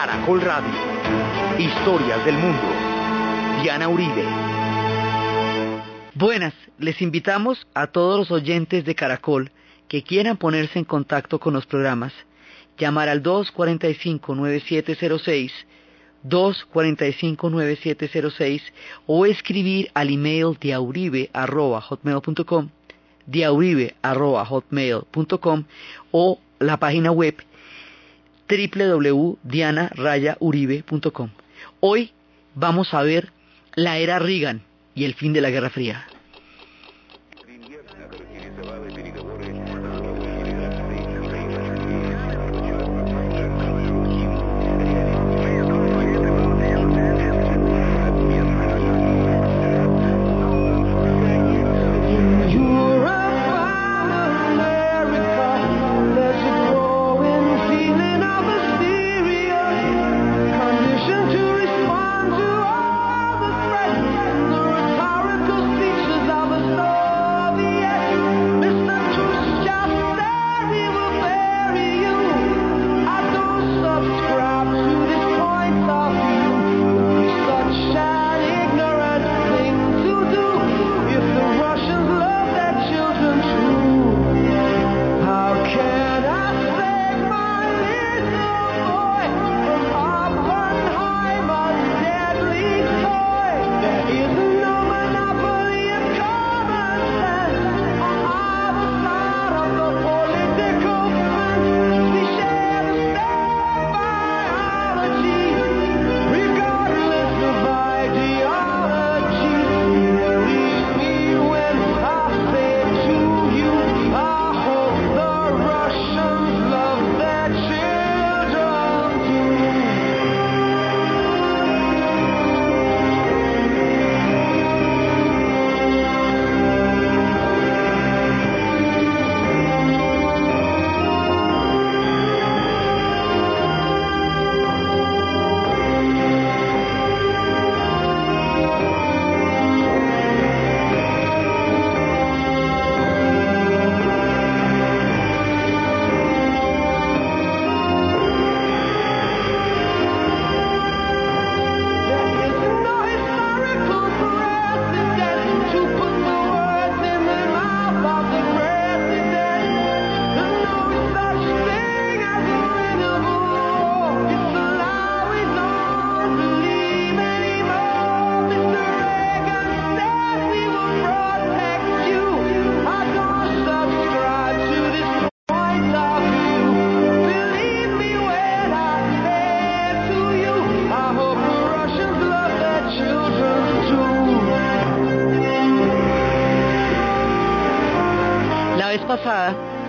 Caracol Radio. Historias del mundo. Diana Uribe. Buenas, les invitamos a todos los oyentes de Caracol que quieran ponerse en contacto con los programas, llamar al 245-9706, 245-9706 o escribir al email diauribe.hotmail.com, diauribe.hotmail.com o la página web www.dianarayauribe.com. Hoy vamos a ver la era Reagan y el fin de la Guerra Fría.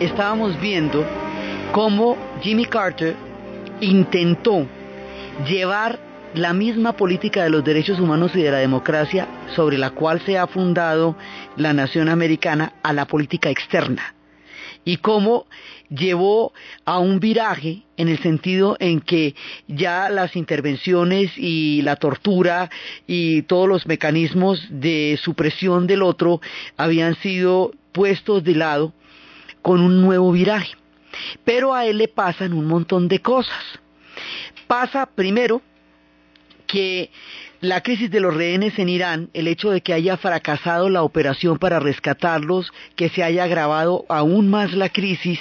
Estábamos viendo cómo Jimmy Carter intentó llevar la misma política de los derechos humanos y de la democracia sobre la cual se ha fundado la nación americana a la política externa. Y cómo llevó a un viraje en el sentido en que ya las intervenciones y la tortura y todos los mecanismos de supresión del otro habían sido puestos de lado con un nuevo viraje. Pero a él le pasan un montón de cosas. Pasa primero que la crisis de los rehenes en Irán, el hecho de que haya fracasado la operación para rescatarlos, que se haya agravado aún más la crisis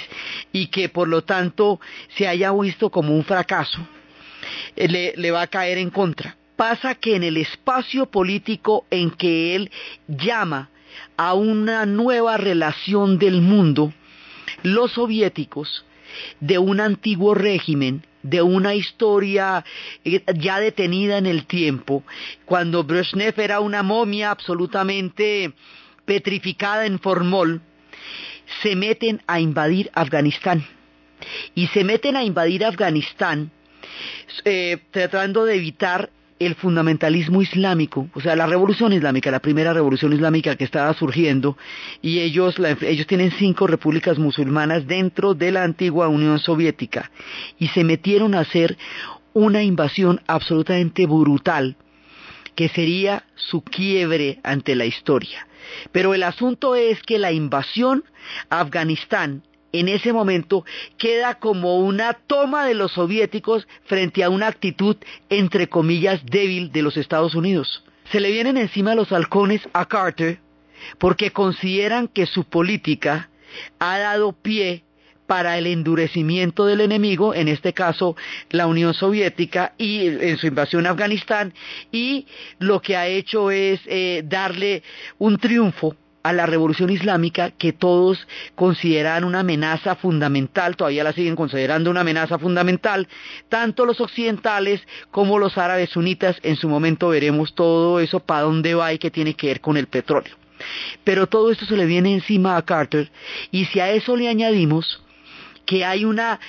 y que por lo tanto se haya visto como un fracaso, eh, le, le va a caer en contra. Pasa que en el espacio político en que él llama a una nueva relación del mundo, los soviéticos de un antiguo régimen, de una historia eh, ya detenida en el tiempo, cuando Brezhnev era una momia absolutamente petrificada en formol, se meten a invadir Afganistán. Y se meten a invadir Afganistán eh, tratando de evitar el fundamentalismo islámico, o sea, la revolución islámica, la primera revolución islámica que estaba surgiendo, y ellos, ellos tienen cinco repúblicas musulmanas dentro de la antigua Unión Soviética, y se metieron a hacer una invasión absolutamente brutal, que sería su quiebre ante la historia. Pero el asunto es que la invasión a Afganistán en ese momento queda como una toma de los soviéticos frente a una actitud, entre comillas, débil de los Estados Unidos. Se le vienen encima los halcones a Carter porque consideran que su política ha dado pie para el endurecimiento del enemigo, en este caso la Unión Soviética y en su invasión a Afganistán, y lo que ha hecho es eh, darle un triunfo a la revolución islámica que todos consideran una amenaza fundamental, todavía la siguen considerando una amenaza fundamental, tanto los occidentales como los árabes sunitas, en su momento veremos todo eso para dónde va y qué tiene que ver con el petróleo. Pero todo esto se le viene encima a Carter y si a eso le añadimos que hay una,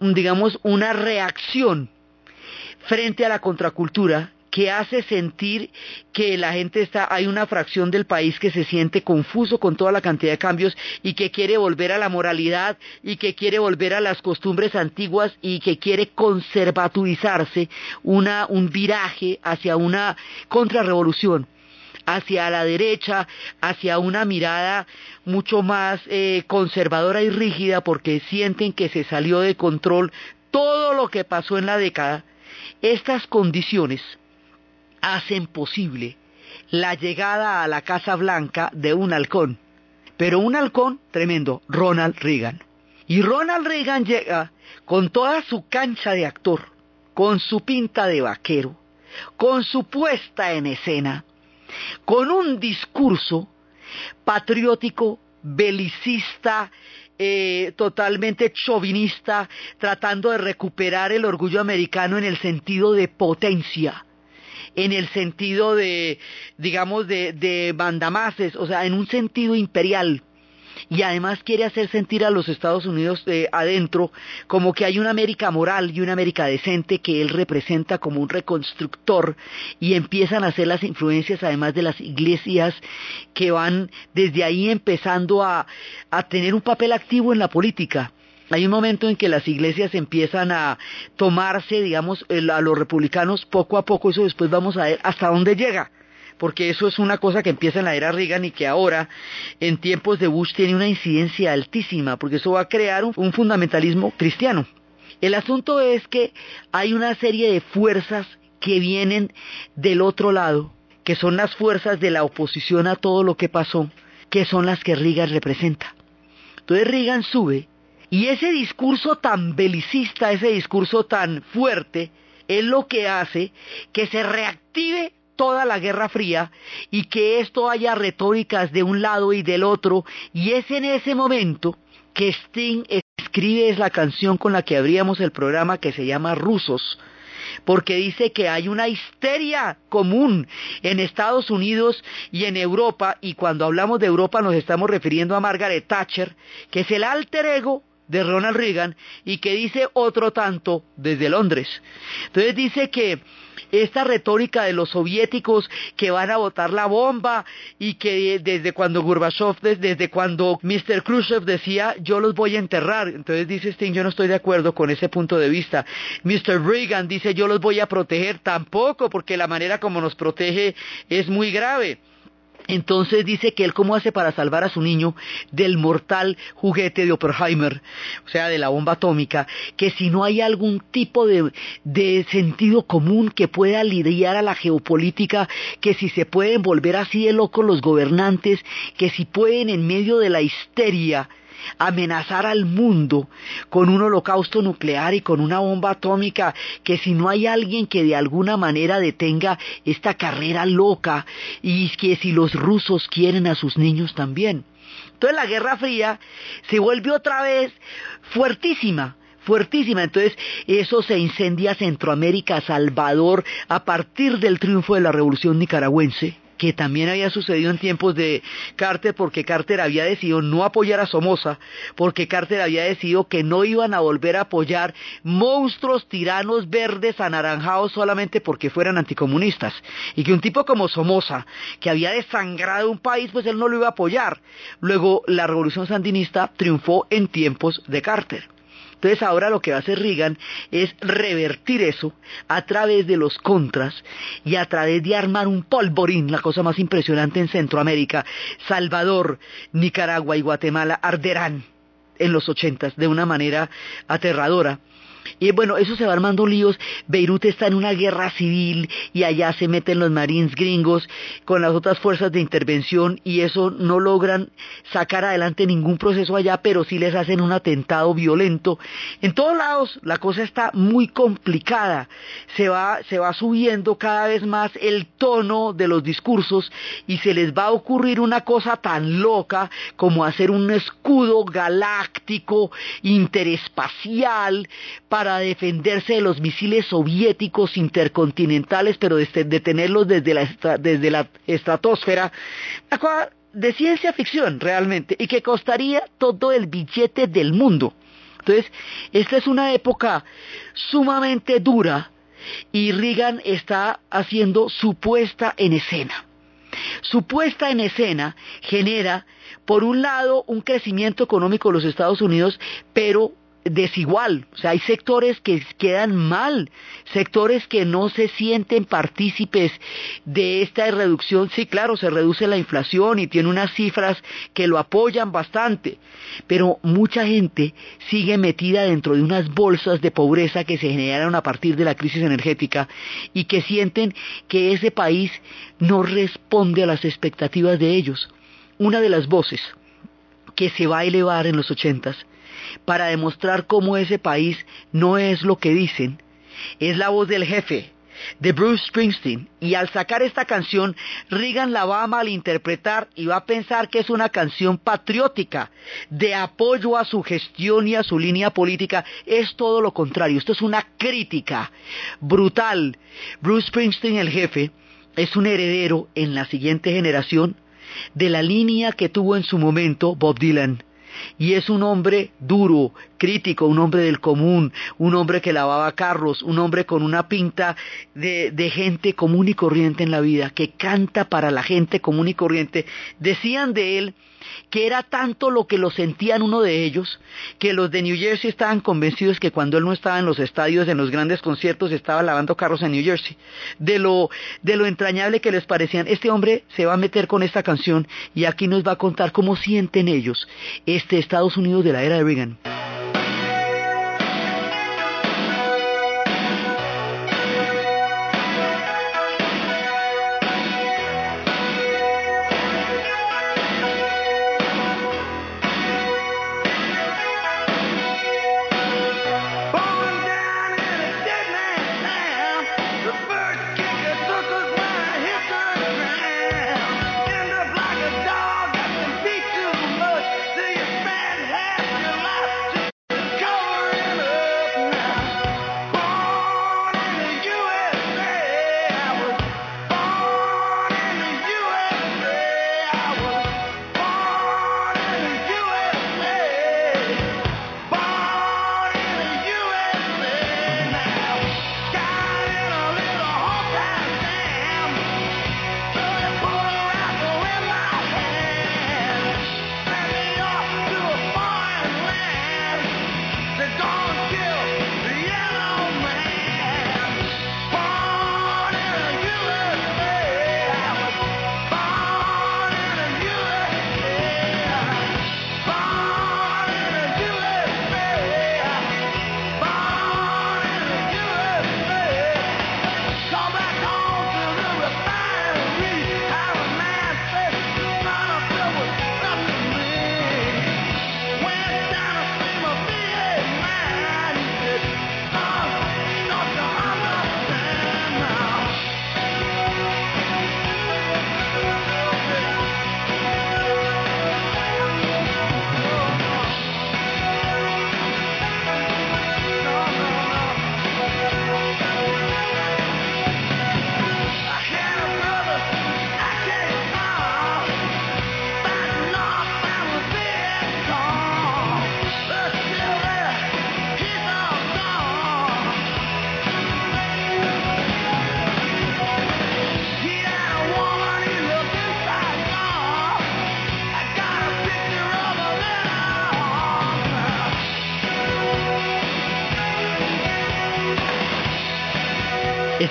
digamos, una reacción frente a la contracultura que hace sentir que la gente está, hay una fracción del país que se siente confuso con toda la cantidad de cambios y que quiere volver a la moralidad y que quiere volver a las costumbres antiguas y que quiere conservaturizarse una, un viraje hacia una contrarrevolución hacia la derecha, hacia una mirada mucho más eh, conservadora y rígida porque sienten que se salió de control todo lo que pasó en la década, estas condiciones hacen posible la llegada a la Casa Blanca de un halcón, pero un halcón tremendo, Ronald Reagan. Y Ronald Reagan llega con toda su cancha de actor, con su pinta de vaquero, con su puesta en escena, con un discurso patriótico, belicista, eh, totalmente chauvinista, tratando de recuperar el orgullo americano en el sentido de potencia en el sentido de, digamos, de, de mandamases, o sea, en un sentido imperial. Y además quiere hacer sentir a los Estados Unidos de adentro como que hay una América moral y una América decente que él representa como un reconstructor y empiezan a hacer las influencias además de las iglesias que van desde ahí empezando a, a tener un papel activo en la política hay un momento en que las iglesias empiezan a tomarse, digamos, a los republicanos poco a poco, eso después vamos a ver hasta dónde llega, porque eso es una cosa que empieza en la era Reagan y que ahora, en tiempos de Bush, tiene una incidencia altísima, porque eso va a crear un, un fundamentalismo cristiano. El asunto es que hay una serie de fuerzas que vienen del otro lado, que son las fuerzas de la oposición a todo lo que pasó, que son las que Reagan representa. Entonces Reagan sube y ese discurso tan belicista, ese discurso tan fuerte, es lo que hace que se reactive toda la Guerra Fría y que esto haya retóricas de un lado y del otro. Y es en ese momento que Sting escribe la canción con la que abríamos el programa que se llama Rusos, porque dice que hay una histeria común en Estados Unidos y en Europa, y cuando hablamos de Europa nos estamos refiriendo a Margaret Thatcher, que es el alter ego de Ronald Reagan y que dice otro tanto desde Londres. Entonces dice que esta retórica de los soviéticos que van a botar la bomba y que desde cuando Gorbachev, desde cuando Mr. Khrushchev decía yo los voy a enterrar, entonces dice Sting yo no estoy de acuerdo con ese punto de vista. Mr. Reagan dice yo los voy a proteger tampoco porque la manera como nos protege es muy grave. Entonces dice que él cómo hace para salvar a su niño del mortal juguete de Oppenheimer, o sea, de la bomba atómica, que si no hay algún tipo de, de sentido común que pueda lidiar a la geopolítica, que si se pueden volver así de locos los gobernantes, que si pueden en medio de la histeria amenazar al mundo con un holocausto nuclear y con una bomba atómica, que si no hay alguien que de alguna manera detenga esta carrera loca y que si los rusos quieren a sus niños también. Entonces la Guerra Fría se vuelve otra vez fuertísima, fuertísima. Entonces, eso se incendia Centroamérica, Salvador, a partir del triunfo de la Revolución Nicaragüense que también había sucedido en tiempos de Carter porque Carter había decidido no apoyar a Somoza, porque Carter había decidido que no iban a volver a apoyar monstruos tiranos verdes anaranjados solamente porque fueran anticomunistas, y que un tipo como Somoza, que había desangrado un país, pues él no lo iba a apoyar. Luego la revolución sandinista triunfó en tiempos de Carter. Entonces ahora lo que va a hacer Reagan es revertir eso a través de los contras y a través de armar un polvorín, la cosa más impresionante en Centroamérica. Salvador, Nicaragua y Guatemala arderán en los ochentas de una manera aterradora. Y bueno, eso se va armando líos. Beirut está en una guerra civil y allá se meten los marines gringos con las otras fuerzas de intervención y eso no logran sacar adelante ningún proceso allá, pero sí les hacen un atentado violento. En todos lados la cosa está muy complicada. Se va, se va subiendo cada vez más el tono de los discursos y se les va a ocurrir una cosa tan loca como hacer un escudo galáctico interespacial defenderse de los misiles soviéticos intercontinentales, pero detenerlos desde la, desde la estratosfera, de ciencia ficción realmente, y que costaría todo el billete del mundo. Entonces, esta es una época sumamente dura y Reagan está haciendo su puesta en escena. Su puesta en escena genera, por un lado, un crecimiento económico de los Estados Unidos, pero desigual, o sea, hay sectores que quedan mal, sectores que no se sienten partícipes de esta reducción. Sí, claro, se reduce la inflación y tiene unas cifras que lo apoyan bastante, pero mucha gente sigue metida dentro de unas bolsas de pobreza que se generaron a partir de la crisis energética y que sienten que ese país no responde a las expectativas de ellos. Una de las voces que se va a elevar en los ochentas para demostrar cómo ese país no es lo que dicen, es la voz del jefe, de Bruce Springsteen. Y al sacar esta canción, Reagan la va a malinterpretar y va a pensar que es una canción patriótica, de apoyo a su gestión y a su línea política. Es todo lo contrario, esto es una crítica brutal. Bruce Springsteen, el jefe, es un heredero en la siguiente generación de la línea que tuvo en su momento Bob Dylan y es un hombre duro, crítico, un hombre del común, un hombre que lavaba carros, un hombre con una pinta de, gente común y corriente en la vida, que canta para la gente común y corriente. Decían de él que era tanto lo que lo sentían uno de ellos, que los de New Jersey estaban convencidos que cuando él no estaba en los estadios, en los grandes conciertos, estaba lavando carros en New Jersey. De lo, de lo entrañable que les parecían, este hombre se va a meter con esta canción y aquí nos va a contar cómo sienten ellos Estados Unidos de la era de Reagan.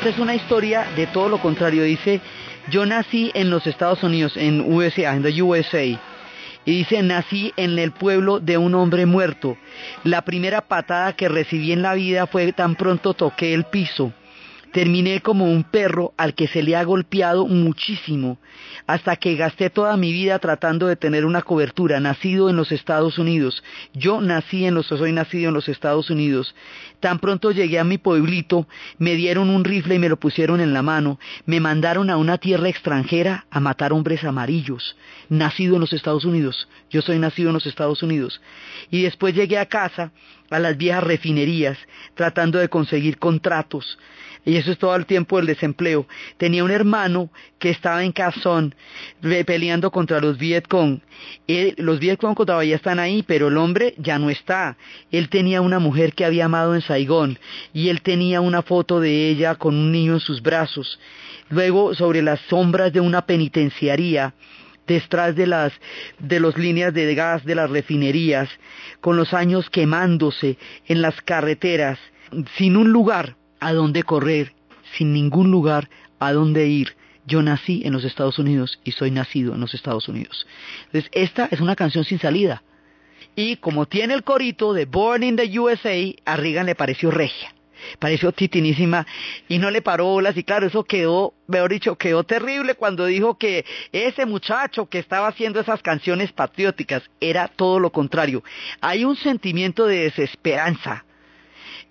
Es una historia de todo lo contrario. Dice, yo nací en los Estados Unidos, en USA, en the USA, Y dice, nací en el pueblo de un hombre muerto. La primera patada que recibí en la vida fue tan pronto toqué el piso. Terminé como un perro al que se le ha golpeado muchísimo, hasta que gasté toda mi vida tratando de tener una cobertura, nacido en los Estados Unidos. Yo nací en los, soy nacido en los Estados Unidos. Tan pronto llegué a mi pueblito, me dieron un rifle y me lo pusieron en la mano, me mandaron a una tierra extranjera a matar hombres amarillos, nacido en los Estados Unidos. Yo soy nacido en los Estados Unidos. Y después llegué a casa, a las viejas refinerías, tratando de conseguir contratos y eso es todo el tiempo del desempleo. Tenía un hermano que estaba en Cazón peleando contra los Vietcong. los Vietcong todavía están ahí, pero el hombre ya no está. Él tenía una mujer que había amado en Saigón y él tenía una foto de ella con un niño en sus brazos. Luego, sobre las sombras de una penitenciaría, detrás de las de las líneas de gas de las refinerías, con los años quemándose en las carreteras, sin un lugar a dónde correr, sin ningún lugar a dónde ir. Yo nací en los Estados Unidos y soy nacido en los Estados Unidos. Entonces, esta es una canción sin salida. Y como tiene el corito de Born in the USA, a Reagan le pareció regia. Pareció titinísima y no le paró bolas y claro, eso quedó, mejor dicho, quedó terrible cuando dijo que ese muchacho que estaba haciendo esas canciones patrióticas era todo lo contrario. Hay un sentimiento de desesperanza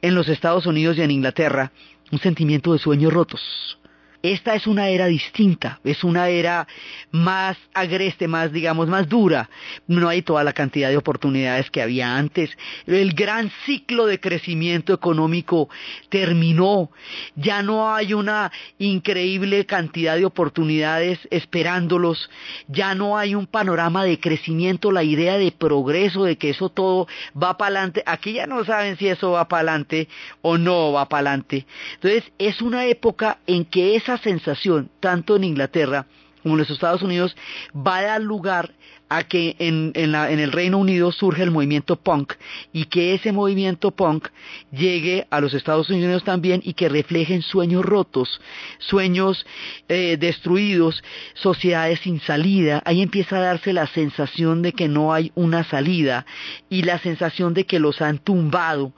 en los Estados Unidos y en Inglaterra un sentimiento de sueños rotos. Esta es una era distinta, es una era más agreste, más, digamos, más dura. No hay toda la cantidad de oportunidades que había antes. El gran ciclo de crecimiento económico terminó. Ya no hay una increíble cantidad de oportunidades esperándolos. Ya no hay un panorama de crecimiento, la idea de progreso, de que eso todo va para adelante. Aquí ya no saben si eso va para adelante o no va para adelante. Entonces, es una época en que esa sensación, tanto en Inglaterra como en los Estados Unidos, va a dar lugar a que en, el Reino Unido surge el movimiento punk y que ese movimiento punk llegue a los Estados Unidos también y que reflejen sueños rotos, sueños eh, destruidos, sociedades sin salida. Ahí empieza a darse la sensación de que no hay una salida y la sensación de que los han tumbado,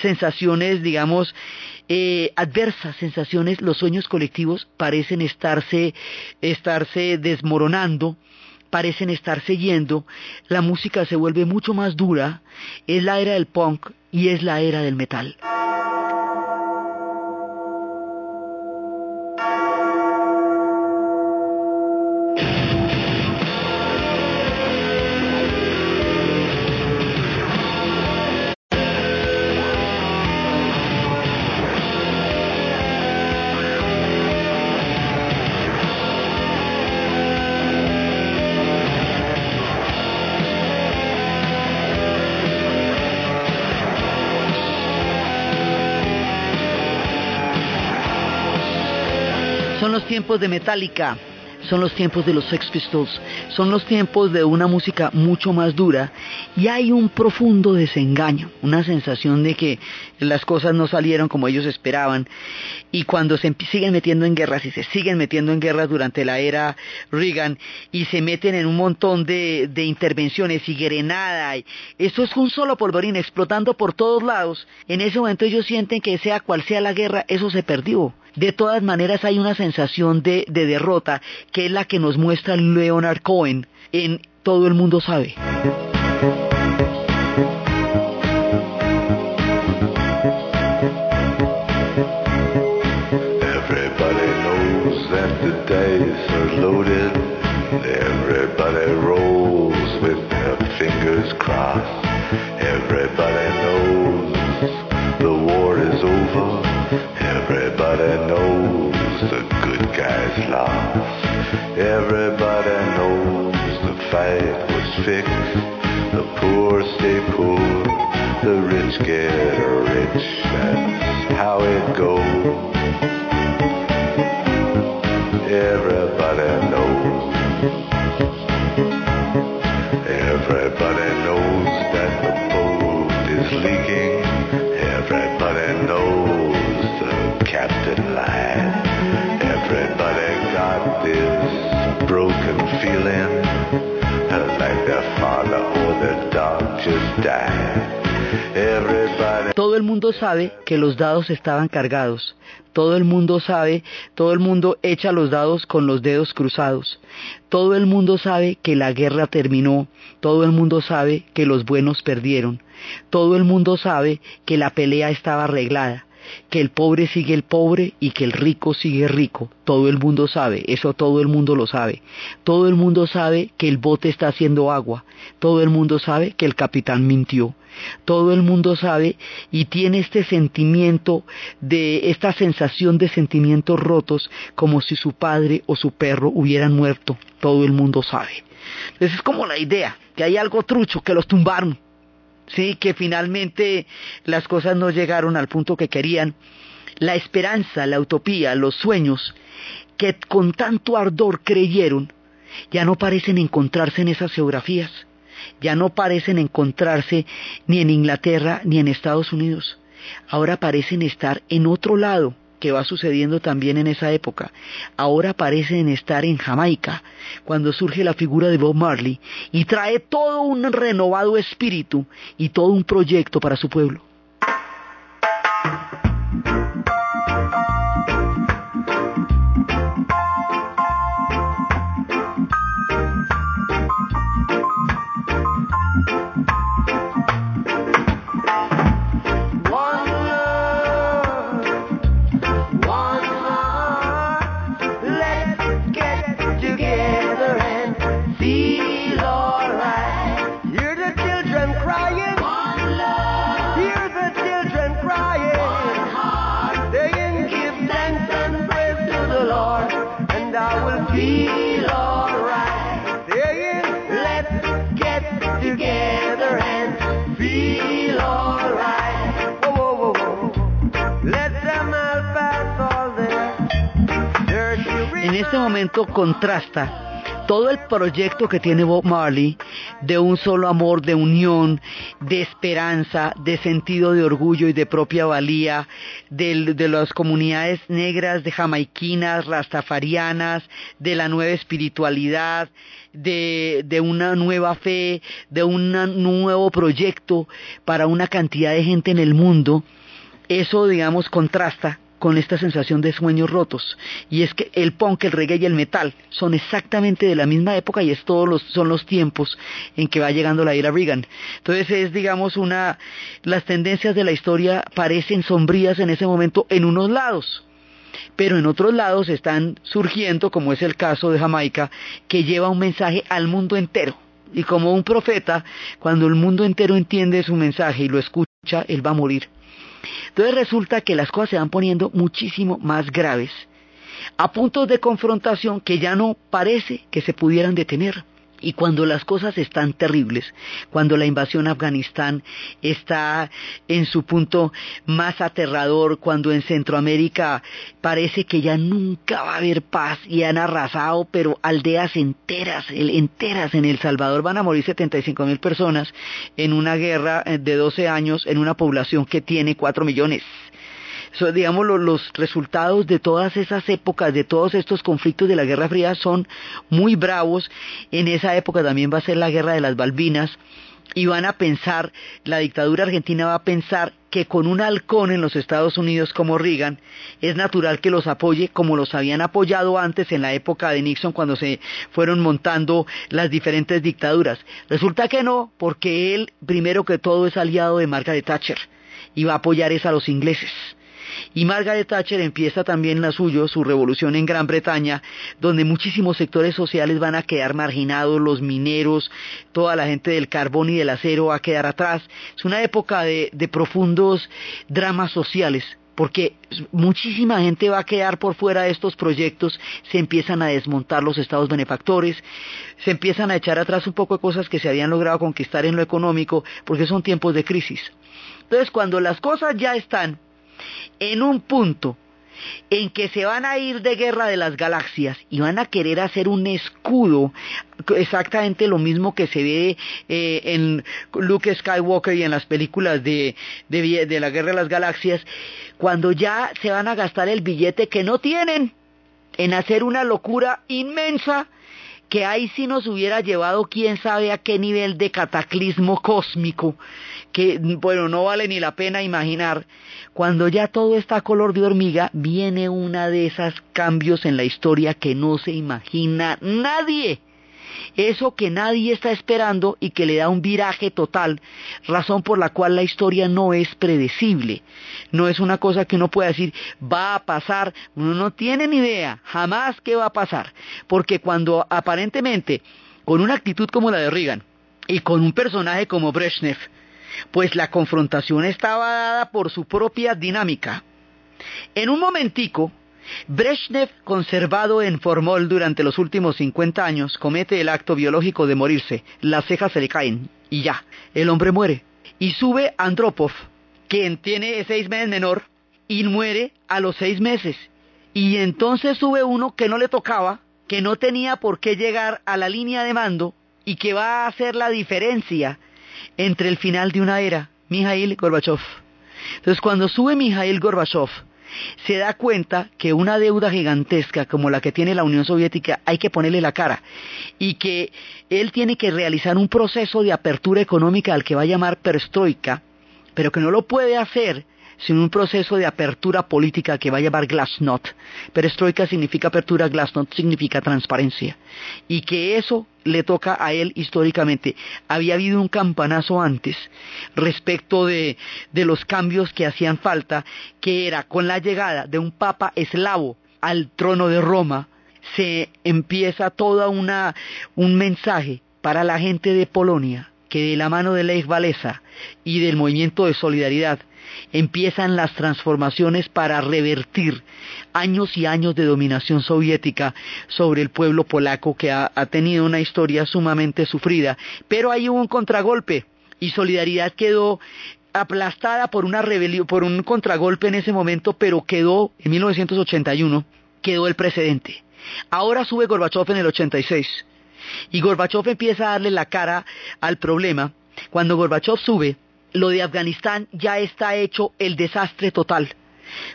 sensaciones, digamos, eh, adversas sensaciones, los sueños colectivos parecen estarse, estarse desmoronando, parecen estarse yendo, la música se vuelve mucho más dura, es la era del punk y es la era del metal. Tiempos de Metallica, son los tiempos de los Sex Pistols, son los tiempos de una música mucho más dura y hay un profundo desengaño, una sensación de que las cosas no salieron como ellos esperaban. Y cuando se siguen metiendo en guerras y se siguen metiendo en guerras durante la era Reagan y se meten en un montón de, intervenciones y grenada, y eso es un solo polvorín explotando por todos lados, en ese momento ellos sienten que sea cual sea la guerra, eso se perdió de todas maneras hay una sensación de, derrota que es la que nos muestra Leonard Cohen en Todo el mundo sabe. Everybody knows the fight was fixed. The poor stay poor, the rich get rich. That's how it goes. Everybody knows. Everybody knows that the boat is leaking. Everybody broken feeling Todo el mundo sabe que los dados estaban cargados. Todo el mundo sabe, todo el mundo echa los dados con los dedos cruzados. Todo el mundo sabe que la guerra terminó. Todo el mundo sabe que los buenos perdieron. Todo el mundo sabe que la pelea estaba arreglada que el pobre sigue el pobre y que el rico sigue rico. Todo el mundo sabe, eso todo el mundo lo sabe. Todo el mundo sabe que el bote está haciendo agua. Todo el mundo sabe que el capitán mintió. Todo el mundo sabe y tiene este sentimiento de esta sensación de sentimientos rotos como si su padre o su perro hubieran muerto. Todo el mundo sabe. Entonces es como la idea, que hay algo trucho, que los tumbaron, sí, que finalmente las cosas no llegaron al punto que querían. La esperanza, la utopía, los sueños que con tanto ardor creyeron, ya no parecen encontrarse en esas geografías, ya no parecen encontrarse ni en Inglaterra ni en Estados Unidos, ahora parecen estar en otro lado, que va sucediendo también en esa época. Ahora parecen estar en Jamaica, cuando surge la figura de Bob Marley y trae todo un renovado espíritu y todo un proyecto para su pueblo. Este momento contrasta todo el proyecto que tiene Bob Marley de un solo amor, de unión, de esperanza, de sentido de orgullo y de propia valía, de, las comunidades negras, de jamaiquinas, rastafarianas, de la nueva espiritualidad, de una nueva fe, de un nuevo proyecto para una cantidad de gente en el mundo, eso digamos contrasta con esta sensación de sueños rotos y es que el punk, el reggae y el metal son exactamente de la misma época y es todos los son los tiempos en que va llegando la era Reagan. Entonces es digamos una las tendencias de la historia parecen sombrías en ese momento en unos lados, pero en otros lados están surgiendo, como es el caso de Jamaica, que lleva un mensaje al mundo entero. Y como un profeta, cuando el mundo entero entiende su mensaje y lo escucha, él va a morir. Entonces resulta que las cosas se van poniendo muchísimo más graves, a puntos de confrontación que ya no parece que se pudieran detener. Y cuando las cosas están terribles, cuando la invasión a Afganistán está en su punto más aterrador, cuando en Centroamérica parece que ya nunca va a haber paz y han arrasado, pero aldeas enteras, enteras en El Salvador van a morir 75 mil personas en una guerra eh, de 12 años en una población que tiene 4 millones. Digamos, lo- los resultados de todas esas épocas, de todos estos conflictos de la Guerra Fría son muy bravos. En esa época también va a ser la Guerra de las Balbinas y van a pensar, la dictadura argentina va a pensar que con un halcón en los Estados Unidos como Reagan es natural que los apoye como los habían apoyado antes en la época de Nixon cuando se fueron montando las diferentes dictaduras. Resulta que no, porque él primero que todo es aliado de Margaret Thatcher y va a apoyar es a los ingleses. Y Margaret Thatcher empieza también la suyo, su revolución en Gran Bretaña, donde muchísimos sectores sociales van a quedar marginados, los mineros, toda la gente del carbón y del acero va a quedar atrás. Es una época de, de profundos dramas sociales, porque muchísima gente va a quedar por fuera de estos proyectos, se empiezan a desmontar los estados benefactores, se empiezan a echar atrás un poco de cosas que se habían logrado conquistar en lo económico, porque son tiempos de crisis. Entonces, cuando las cosas ya están en un punto en que se van a ir de guerra de las galaxias y van a querer hacer un escudo, exactamente lo mismo que se ve eh, en Luke Skywalker y en las películas de, de, de la guerra de las galaxias, cuando ya se van a gastar el billete que no tienen en hacer una locura inmensa que ahí sí nos hubiera llevado quién sabe a qué nivel de cataclismo cósmico, que bueno, no vale ni la pena imaginar. Cuando ya todo está color de hormiga, viene una de esas cambios en la historia que no se imagina nadie. Eso que nadie está esperando y que le da un viraje total, razón por la cual la historia no es predecible. No es una cosa que uno pueda decir, va a pasar, uno no tiene ni idea, jamás qué va a pasar. Porque cuando aparentemente, con una actitud como la de Reagan y con un personaje como Brezhnev, pues la confrontación estaba dada por su propia dinámica. En un momentico, Brezhnev, conservado en formol durante los últimos 50 años, comete el acto biológico de morirse. Las cejas se le caen y ya, el hombre muere. Y sube Andropov, quien tiene seis meses menor, y muere a los seis meses. Y entonces sube uno que no le tocaba, que no tenía por qué llegar a la línea de mando y que va a hacer la diferencia entre el final de una era, Mijail Gorbachev. Entonces cuando sube Mijail Gorbachev, se da cuenta que una deuda gigantesca como la que tiene la Unión Soviética hay que ponerle la cara y que él tiene que realizar un proceso de apertura económica al que va a llamar perestroika, pero que no lo puede hacer sin un proceso de apertura política que va a llamar glasnost. Perestroika significa apertura, glasnost significa transparencia. Y que eso le toca a él históricamente. Había habido un campanazo antes respecto de, de los cambios que hacían falta, que era con la llegada de un papa eslavo al trono de Roma, se empieza toda una un mensaje para la gente de Polonia que de la mano de Lech Walesa y del movimiento de solidaridad empiezan las transformaciones para revertir años y años de dominación soviética sobre el pueblo polaco que ha, tenido una historia sumamente sufrida. Pero hay un contragolpe y Solidaridad quedó aplastada por una rebelión, por un contragolpe en ese momento, pero quedó en 1981, quedó el precedente. Ahora sube Gorbachev en el 86 y Gorbachev empieza a darle la cara al problema. Cuando Gorbachev sube, lo de Afganistán ya está hecho el desastre total,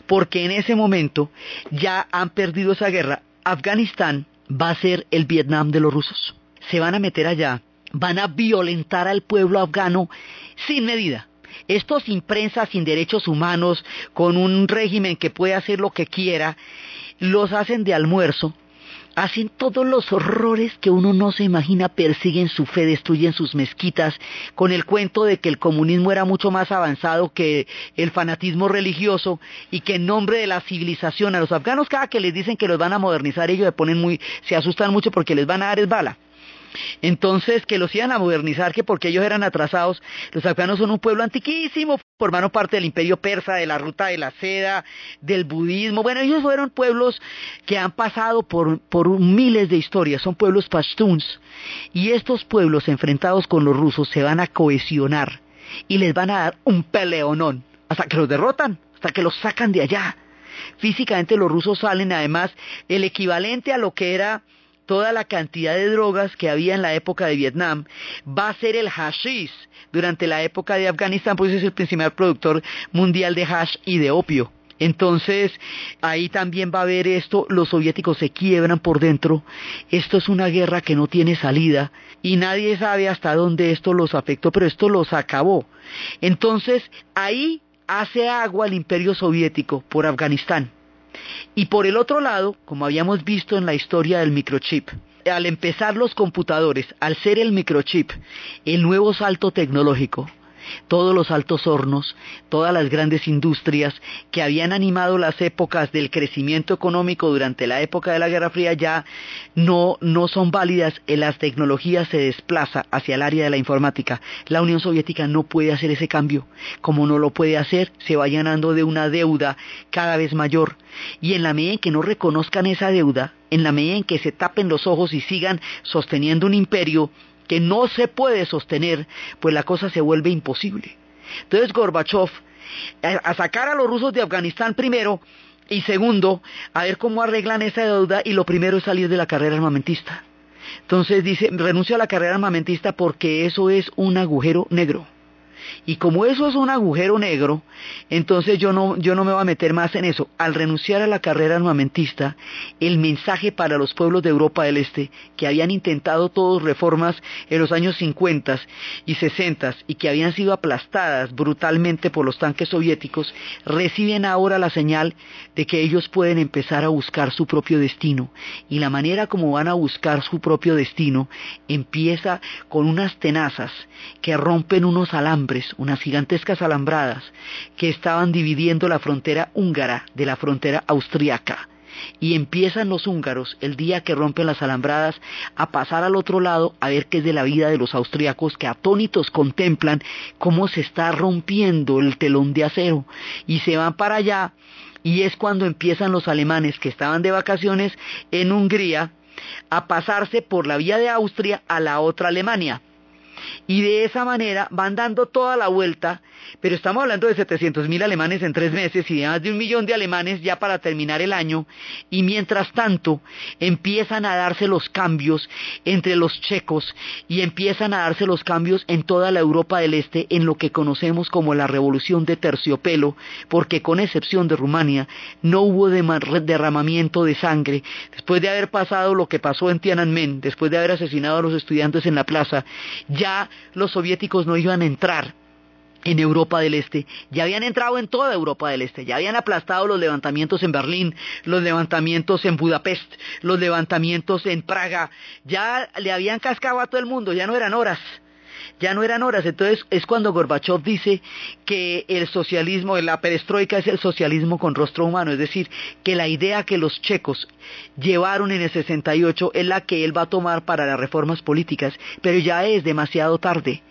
porque en ese momento ya han perdido esa guerra. Afganistán va a ser el Vietnam de los rusos. Se van a meter allá, van a violentar al pueblo afgano sin medida. Estos sin prensa, sin derechos humanos, con un régimen que puede hacer lo que quiera, los hacen de almuerzo hacen todos los horrores que uno no se imagina, persiguen su fe, destruyen sus mezquitas, con el cuento de que el comunismo era mucho más avanzado que el fanatismo religioso y que en nombre de la civilización a los afganos cada que les dicen que los van a modernizar ellos se ponen muy, se asustan mucho porque les van a dar es bala. Entonces, que los iban a modernizar, que porque ellos eran atrasados, los afganos son un pueblo antiquísimo, formaron parte del imperio persa, de la ruta de la seda, del budismo. Bueno, ellos fueron pueblos que han pasado por, por miles de historias, son pueblos pashtuns. Y estos pueblos enfrentados con los rusos se van a cohesionar y les van a dar un peleonón hasta que los derrotan, hasta que los sacan de allá. Físicamente los rusos salen además el equivalente a lo que era toda la cantidad de drogas que había en la época de Vietnam va a ser el hashish durante la época de Afganistán, pues es el principal productor mundial de hash y de opio. Entonces, ahí también va a haber esto, los soviéticos se quiebran por dentro, esto es una guerra que no tiene salida y nadie sabe hasta dónde esto los afectó, pero esto los acabó. Entonces, ahí hace agua el imperio soviético por Afganistán. Y por el otro lado, como habíamos visto en la historia del microchip, al empezar los computadores, al ser el microchip el nuevo salto tecnológico, todos los altos hornos, todas las grandes industrias que habían animado las épocas del crecimiento económico durante la época de la Guerra Fría ya no, no son válidas, en las tecnologías se desplaza hacia el área de la informática. La Unión Soviética no puede hacer ese cambio. Como no lo puede hacer, se va llenando de una deuda cada vez mayor. Y en la medida en que no reconozcan esa deuda, en la medida en que se tapen los ojos y sigan sosteniendo un imperio, que no se puede sostener, pues la cosa se vuelve imposible. Entonces Gorbachev, a sacar a los rusos de Afganistán primero, y segundo, a ver cómo arreglan esa deuda, y lo primero es salir de la carrera armamentista. Entonces dice, renuncio a la carrera armamentista porque eso es un agujero negro. Y como eso es un agujero negro, entonces yo no, yo no me voy a meter más en eso. Al renunciar a la carrera armamentista, el mensaje para los pueblos de Europa del Este, que habían intentado todas reformas en los años 50 y 60 y que habían sido aplastadas brutalmente por los tanques soviéticos, reciben ahora la señal de que ellos pueden empezar a buscar su propio destino. Y la manera como van a buscar su propio destino empieza con unas tenazas que rompen unos alambres, unas gigantescas alambradas que estaban dividiendo la frontera húngara de la frontera austriaca. Y empiezan los húngaros, el día que rompen las alambradas, a pasar al otro lado a ver qué es de la vida de los austriacos que atónitos contemplan cómo se está rompiendo el telón de acero y se van para allá y es cuando empiezan los alemanes que estaban de vacaciones en Hungría a pasarse por la vía de Austria a la otra Alemania y de esa manera van dando toda la vuelta, pero estamos hablando de 700 mil alemanes en tres meses y de más de un millón de alemanes ya para terminar el año, y mientras tanto empiezan a darse los cambios entre los checos y empiezan a darse los cambios en toda la Europa del Este en lo que conocemos como la revolución de terciopelo, porque con excepción de Rumania no hubo derramamiento de sangre. Después de haber pasado lo que pasó en Tiananmen, después de haber asesinado a los estudiantes en la plaza, ya los soviéticos no iban a entrar en Europa del Este, ya habían entrado en toda Europa del Este, ya habían aplastado los levantamientos en Berlín, los levantamientos en Budapest, los levantamientos en Praga, ya le habían cascado a todo el mundo, ya no eran horas ya no eran horas. Entonces es cuando Gorbachev dice que el socialismo, la perestroika es el socialismo con rostro humano, es decir, que la idea que los checos llevaron en el 68 es la que él va a tomar para las reformas políticas, pero ya es demasiado tarde.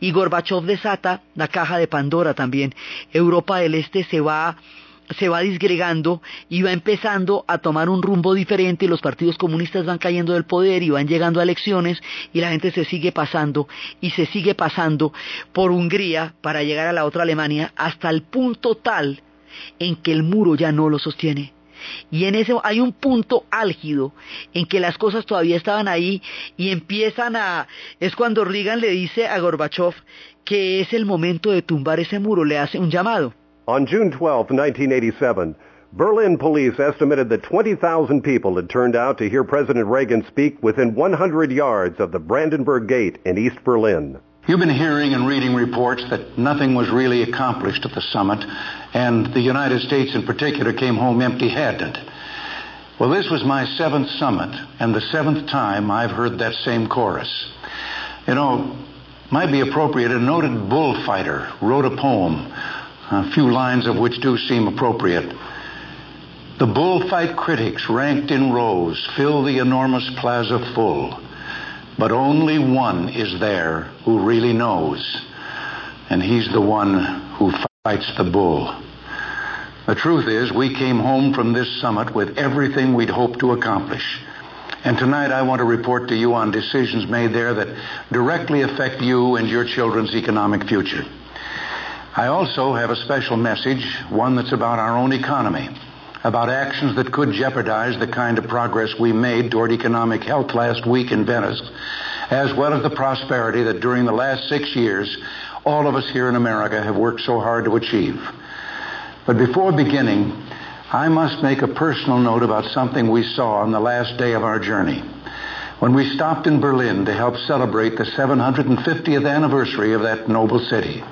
Y Gorbachev desata la caja de Pandora también. Europa del Este se va se va disgregando y va empezando a tomar un rumbo diferente y los partidos comunistas van cayendo del poder y van llegando a elecciones y la gente se sigue pasando y se sigue pasando por Hungría para llegar a la otra Alemania hasta el punto tal en que el muro ya no lo sostiene. Y en ese hay un punto álgido en que las cosas todavía estaban ahí y empiezan a... Es cuando Reagan le dice a Gorbachev que es el momento de tumbar ese muro, le hace un llamado. On June 12, 1987, Berlin police estimated that 20,000 people had turned out to hear President Reagan speak within 100 yards of the Brandenburg Gate in East Berlin. You've been hearing and reading reports that nothing was really accomplished at the summit, and the United States in particular came home empty handed. Well, this was my seventh summit, and the seventh time I've heard that same chorus. You know, might be appropriate, a noted bullfighter wrote a poem a few lines of which do seem appropriate. The bullfight critics, ranked in rows, fill the enormous plaza full. But only one is there who really knows, and he's the one who fights the bull. The truth is, we came home from this summit with everything we'd hoped to accomplish. And tonight I want to report to you on decisions made there that directly affect you and your children's economic future. I also have a special message, one that's about our own economy, about actions that could jeopardize the kind of progress we made toward economic health last week in Venice, as well as the prosperity that during the last six years all of us here in America have worked so hard to achieve. But before beginning, I must make a personal note about something we saw on the last day of our journey when we stopped in Berlin to help celebrate the 750th anniversary of that noble city.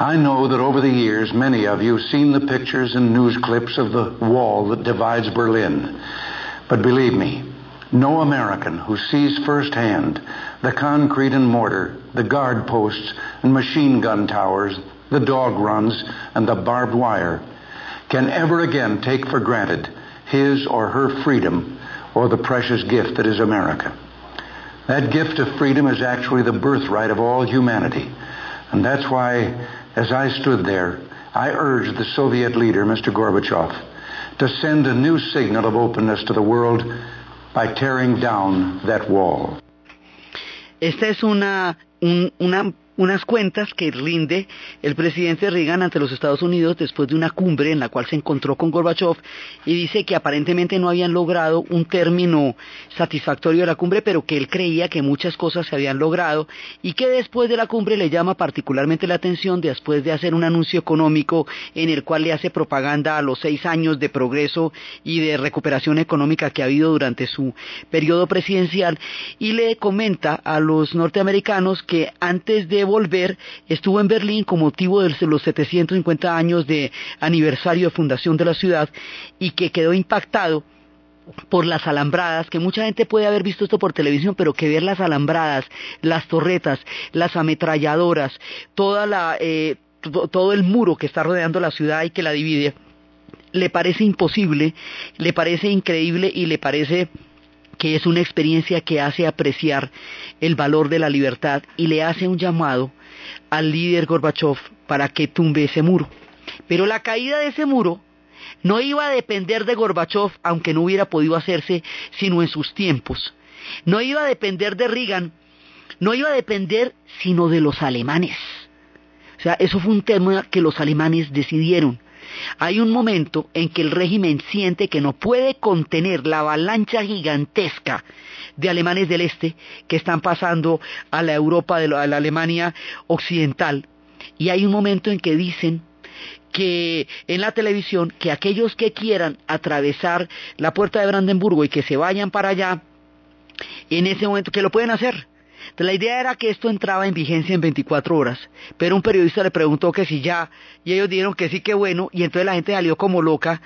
I know that over the years, many of you have seen the pictures and news clips of the wall that divides Berlin. But believe me, no American who sees firsthand the concrete and mortar, the guard posts and machine gun towers, the dog runs, and the barbed wire can ever again take for granted his or her freedom or the precious gift that is America. That gift of freedom is actually the birthright of all humanity. And that's why as I stood there, I urged the Soviet leader, Mr. Gorbachev, to send a new signal of openness to the world by tearing down that wall. Esta es una, un, una unas cuentas que rinde el presidente Reagan ante los Estados Unidos después de una cumbre en la cual se encontró con Gorbachev y dice que aparentemente no habían logrado un término satisfactorio de la cumbre, pero que él creía que muchas cosas se habían logrado y que después de la cumbre le llama particularmente la atención después de hacer un anuncio económico en el cual le hace propaganda a los seis años de progreso y de recuperación económica que ha habido durante su periodo presidencial y le comenta a los norteamericanos que antes de volver estuvo en Berlín con motivo de los 750 años de aniversario de fundación de la ciudad y que quedó impactado por las alambradas, que mucha gente puede haber visto esto por televisión, pero que ver las alambradas, las torretas, las ametralladoras, toda la, eh, todo el muro que está rodeando la ciudad y que la divide, le parece imposible, le parece increíble y le parece que es una experiencia que hace apreciar el valor de la libertad y le hace un llamado al líder Gorbachev para que tumbe ese muro. Pero la caída de ese muro no iba a depender de Gorbachev, aunque no hubiera podido hacerse sino en sus tiempos. No iba a depender de Reagan, no iba a depender sino de los alemanes. O sea, eso fue un tema que los alemanes decidieron. Hay un momento en que el régimen siente que no puede contener la avalancha gigantesca de alemanes del este que están pasando a la Europa, de a la Alemania occidental. Y hay un momento en que dicen que en la televisión que aquellos que quieran atravesar la puerta de Brandenburgo y que se vayan para allá, en ese momento que lo pueden hacer. La idea era que esto entraba en vigencia en 24 horas, pero un periodista le preguntó que si ya, y ellos dijeron que sí, que bueno, y entonces la gente salió como loca,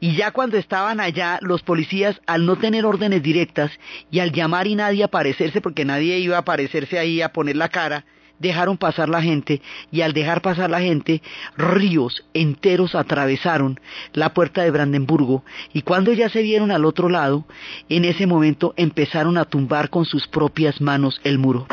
y ya cuando estaban allá, los policías, al no tener órdenes directas, y al llamar y nadie aparecerse, porque nadie iba a aparecerse ahí a poner la cara, dejaron pasar la gente y al dejar pasar la gente, ríos enteros atravesaron la puerta de Brandenburgo y cuando ya se vieron al otro lado, en ese momento empezaron a tumbar con sus propias manos el muro.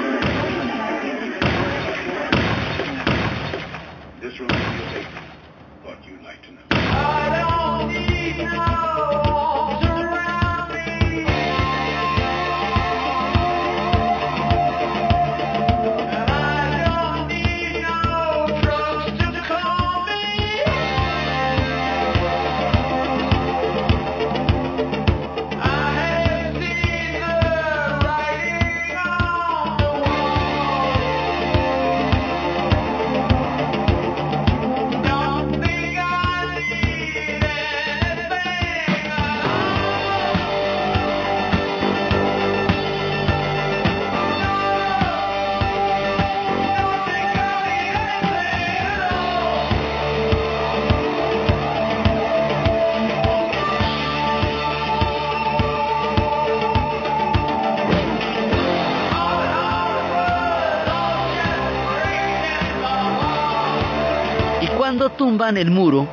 Tumban el muro,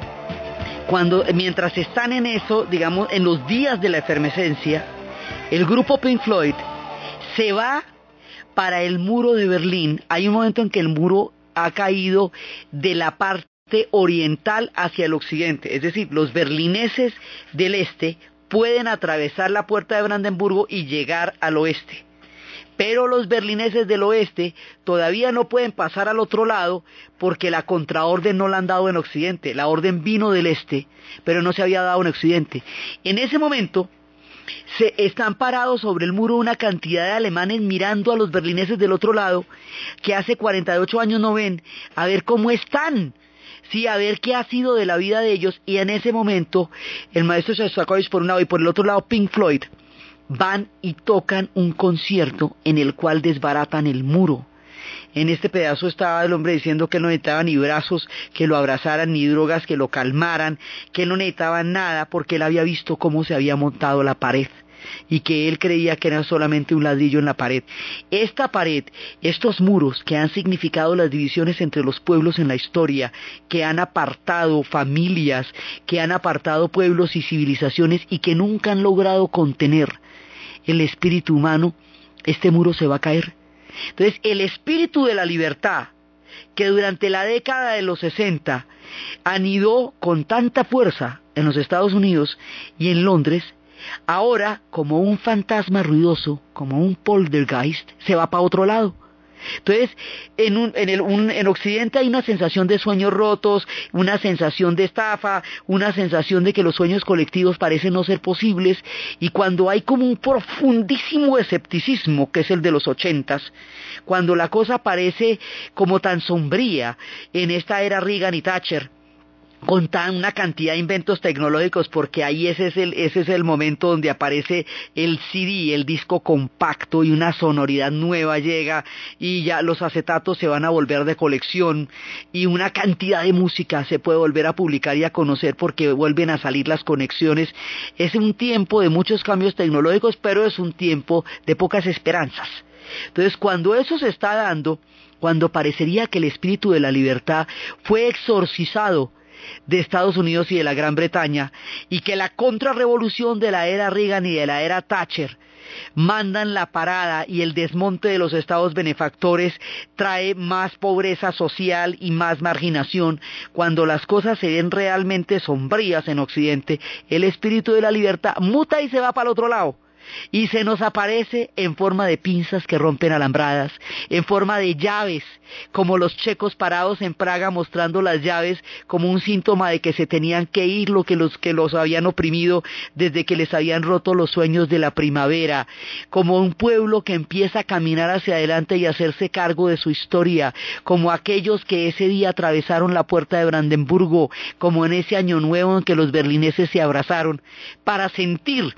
cuando mientras están en eso, digamos, en los días de la efervescencia, el grupo Pink Floyd se va para el muro de Berlín. Hay un momento en que el muro ha caído de la parte oriental hacia el occidente, es decir, los berlineses del este pueden atravesar la puerta de Brandenburgo y llegar al oeste pero los berlineses del oeste todavía no pueden pasar al otro lado porque la contraorden no la han dado en Occidente. La orden vino del este, pero no se había dado en Occidente. En ese momento se están parados sobre el muro una cantidad de alemanes mirando a los berlineses del otro lado que hace 48 años no ven, a ver cómo están. Sí, a ver qué ha sido de la vida de ellos y en ese momento el maestro Shostakovich por un lado y por el otro lado Pink Floyd van y tocan un concierto en el cual desbaratan el muro. En este pedazo estaba el hombre diciendo que no necesitaba ni brazos que lo abrazaran, ni drogas que lo calmaran, que no necesitaba nada porque él había visto cómo se había montado la pared y que él creía que era solamente un ladrillo en la pared. Esta pared, estos muros que han significado las divisiones entre los pueblos en la historia, que han apartado familias, que han apartado pueblos y civilizaciones y que nunca han logrado contener el espíritu humano, este muro se va a caer. Entonces, el espíritu de la libertad, que durante la década de los 60 anidó con tanta fuerza en los Estados Unidos y en Londres, ahora, como un fantasma ruidoso, como un poltergeist, se va para otro lado. Entonces, en, Occidente hay una sensación de sueños rotos, una sensación de estafa, una sensación de que los sueños colectivos parecen no ser posibles, y cuando hay como un profundísimo escepticismo, que es el de los ochentas, cuando la cosa parece como tan sombría en esta era Reagan y Thatcher, con tan una cantidad de inventos tecnológicos porque ahí ese es el ese es el momento donde aparece el CD, el disco compacto y una sonoridad nueva llega y ya los acetatos se van a volver de colección y una cantidad de música se puede volver a publicar y a conocer porque vuelven a salir las conexiones. Es un tiempo de muchos cambios tecnológicos, pero es un tiempo de pocas esperanzas. Entonces, cuando eso se está dando, cuando parecería que el espíritu de la libertad fue exorcizado de Estados Unidos y de la Gran Bretaña y que la contrarrevolución de la era Reagan y de la era Thatcher mandan la parada y el desmonte de los estados benefactores trae más pobreza social y más marginación. Cuando las cosas se ven realmente sombrías en Occidente, el espíritu de la libertad muta y se va para el otro lado y se nos aparece en forma de pinzas que rompen alambradas, en forma de llaves, como los checos parados en Praga mostrando las llaves como un síntoma de que se tenían que ir lo que los que los habían oprimido desde que les habían roto los sueños de la primavera, como un pueblo que empieza a caminar hacia adelante y hacerse cargo de su historia, como aquellos que ese día atravesaron la puerta de Brandenburgo, como en ese año nuevo en que los berlineses se abrazaron, para sentir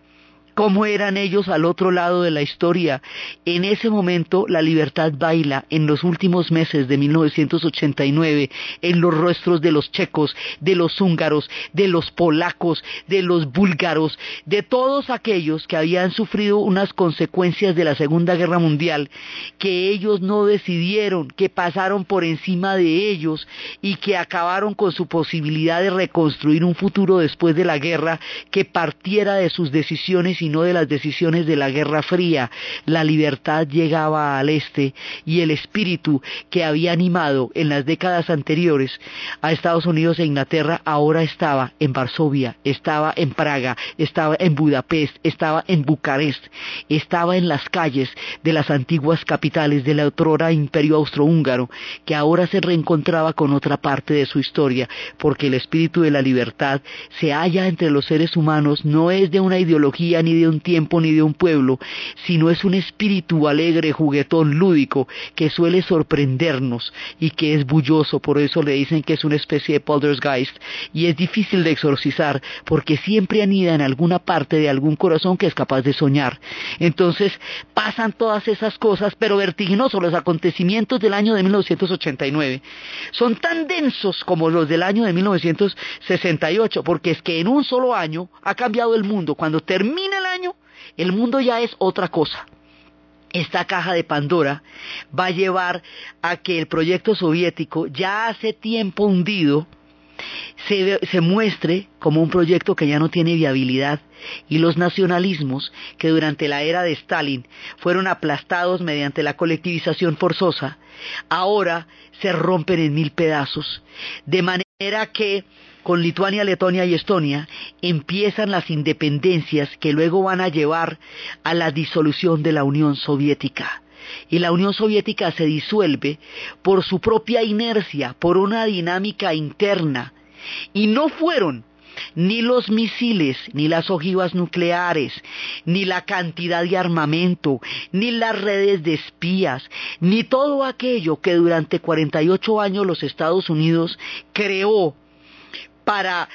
cómo eran ellos al otro lado de la historia. En ese momento la libertad baila en los últimos meses de 1989 en los rostros de los checos, de los húngaros, de los polacos, de los búlgaros, de todos aquellos que habían sufrido unas consecuencias de la Segunda Guerra Mundial, que ellos no decidieron, que pasaron por encima de ellos y que acabaron con su posibilidad de reconstruir un futuro después de la guerra que partiera de sus decisiones y de las decisiones de la Guerra Fría. La libertad llegaba al este y el espíritu que había animado en las décadas anteriores a Estados Unidos e Inglaterra ahora estaba en Varsovia, estaba en Praga, estaba en Budapest, estaba en Bucarest, estaba en las calles de las antiguas capitales del otrora imperio austrohúngaro, que ahora se reencontraba con otra parte de su historia, porque el espíritu de la libertad se halla entre los seres humanos, no es de una ideología ni de un tiempo ni de un pueblo, sino es un espíritu alegre, juguetón, lúdico, que suele sorprendernos y que es bulloso, por eso le dicen que es una especie de poltergeist, y es difícil de exorcizar, porque siempre anida en alguna parte de algún corazón que es capaz de soñar. Entonces pasan todas esas cosas, pero vertiginosos los acontecimientos del año de 1989. Son tan densos como los del año de 1968, porque es que en un solo año ha cambiado el mundo. Cuando termina el año, el mundo ya es otra cosa. Esta caja de Pandora va a llevar a que el proyecto soviético, ya hace tiempo hundido, se, se, muestre como un proyecto que ya no tiene viabilidad y los nacionalismos que durante la era de Stalin fueron aplastados mediante la colectivización forzosa, ahora se rompen en mil pedazos, de manera que con Lituania, Letonia y Estonia empiezan las independencias que luego van a llevar a la disolución de la Unión Soviética. Y la Unión Soviética se disuelve por su propia inercia, por una dinámica interna. Y no fueron ni los misiles, ni las ojivas nucleares, ni la cantidad de armamento, ni las redes de espías, ni todo aquello que durante 48 años los Estados Unidos creó para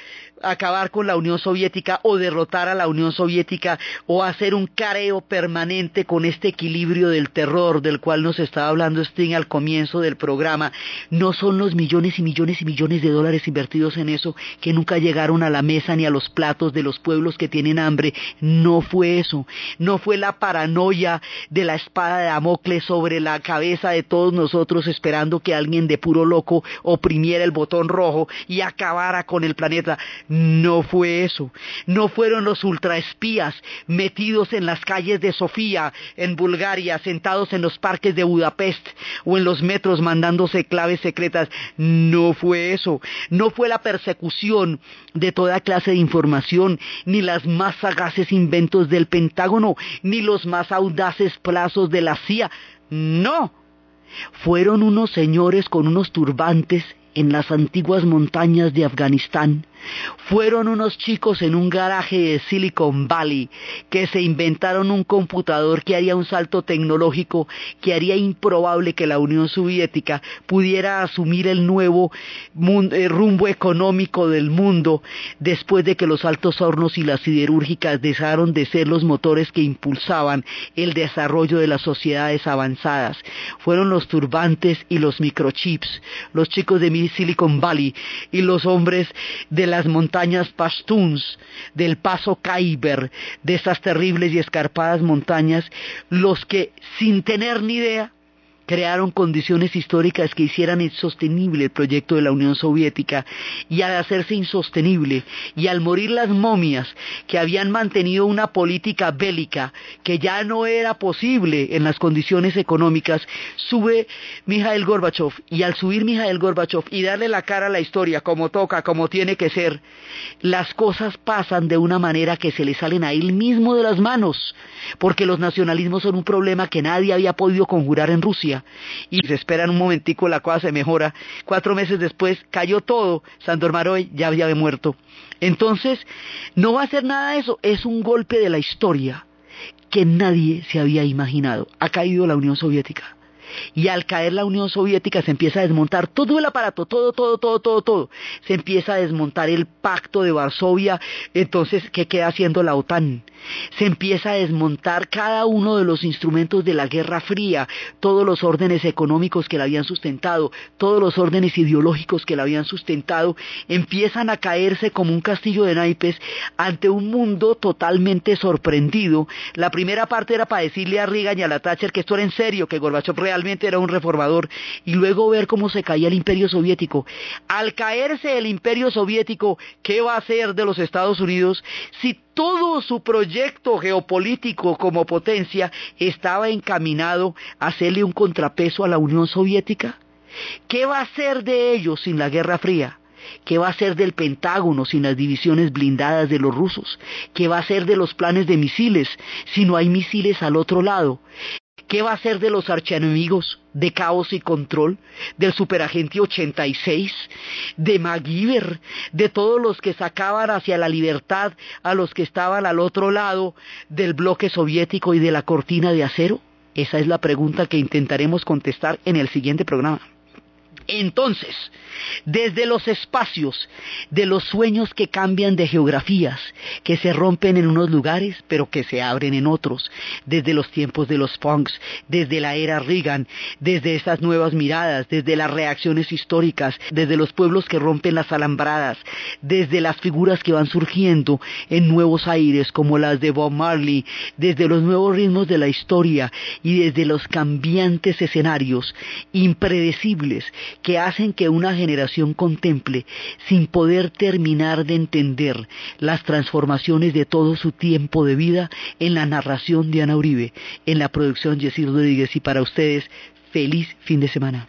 acabar con la Unión Soviética o derrotar a la Unión Soviética o hacer un careo permanente con este equilibrio del terror del cual nos estaba hablando Sting al comienzo del programa. No son los millones y millones y millones de dólares invertidos en eso que nunca llegaron a la mesa ni a los platos de los pueblos que tienen hambre. No fue eso. No fue la paranoia de la espada de Damocles sobre la cabeza de todos nosotros esperando que alguien de puro loco oprimiera el botón rojo y acabara con el planeta. No fue eso. No fueron los ultraespías metidos en las calles de Sofía, en Bulgaria, sentados en los parques de Budapest o en los metros mandándose claves secretas. No fue eso. No fue la persecución de toda clase de información, ni las más sagaces inventos del Pentágono, ni los más audaces plazos de la CIA. No fueron unos señores con unos turbantes en las antiguas montañas de Afganistán. Fueron unos chicos en un garaje de Silicon Valley que se inventaron un computador que haría un salto tecnológico que haría improbable que la Unión Soviética pudiera asumir el nuevo eh, rumbo económico del mundo después de que los altos hornos y las siderúrgicas dejaron de ser los motores que impulsaban el desarrollo de las sociedades avanzadas. Fueron los turbantes y los microchips, los chicos de Silicon Valley y los hombres de las montañas Pashtuns, del paso Khyber, de esas terribles y escarpadas montañas, los que sin tener ni idea crearon condiciones históricas que hicieran insostenible el proyecto de la Unión Soviética y al hacerse insostenible y al morir las momias que habían mantenido una política bélica que ya no era posible en las condiciones económicas, sube Mikhail Gorbachev y al subir Mikhail Gorbachev y darle la cara a la historia como toca, como tiene que ser, las cosas pasan de una manera que se le salen a él mismo de las manos, porque los nacionalismos son un problema que nadie había podido conjurar en Rusia y se esperan un momentico, la cosa se mejora. Cuatro meses después cayó todo, Sandor Maroy ya había muerto. Entonces, no va a ser nada de eso, es un golpe de la historia que nadie se había imaginado. Ha caído la Unión Soviética y al caer la Unión Soviética se empieza a desmontar todo el aparato, todo, todo, todo, todo, todo. Se empieza a desmontar el pacto de Varsovia, entonces, ¿qué queda haciendo la OTAN? Se empieza a desmontar cada uno de los instrumentos de la Guerra Fría, todos los órdenes económicos que la habían sustentado, todos los órdenes ideológicos que la habían sustentado, empiezan a caerse como un castillo de naipes ante un mundo totalmente sorprendido. La primera parte era para decirle a Reagan y a la Thatcher que esto era en serio, que Gorbachev realmente era un reformador, y luego ver cómo se caía el imperio soviético. Al caerse el imperio soviético, ¿qué va a hacer de los Estados Unidos si todo su proyecto geopolítico como potencia estaba encaminado a hacerle un contrapeso a la Unión Soviética? ¿Qué va a hacer de ellos sin la Guerra Fría? ¿Qué va a ser del Pentágono sin las divisiones blindadas de los rusos? ¿Qué va a ser de los planes de misiles si no hay misiles al otro lado? ¿Qué va a ser de los archienemigos de Caos y Control, del Superagente 86, de MacGyver, de todos los que sacaban hacia la libertad a los que estaban al otro lado del bloque soviético y de la cortina de acero? Esa es la pregunta que intentaremos contestar en el siguiente programa. Entonces, desde los espacios, de los sueños que cambian de geografías, que se rompen en unos lugares pero que se abren en otros, desde los tiempos de los punks, desde la era Reagan, desde esas nuevas miradas, desde las reacciones históricas, desde los pueblos que rompen las alambradas, desde las figuras que van surgiendo en nuevos aires como las de Bob Marley, desde los nuevos ritmos de la historia y desde los cambiantes escenarios impredecibles que hacen que una generación contemple, sin poder terminar de entender las transformaciones de todo su tiempo de vida en la narración de Ana Uribe, en la producción Jessy Rodríguez y para ustedes, feliz fin de semana.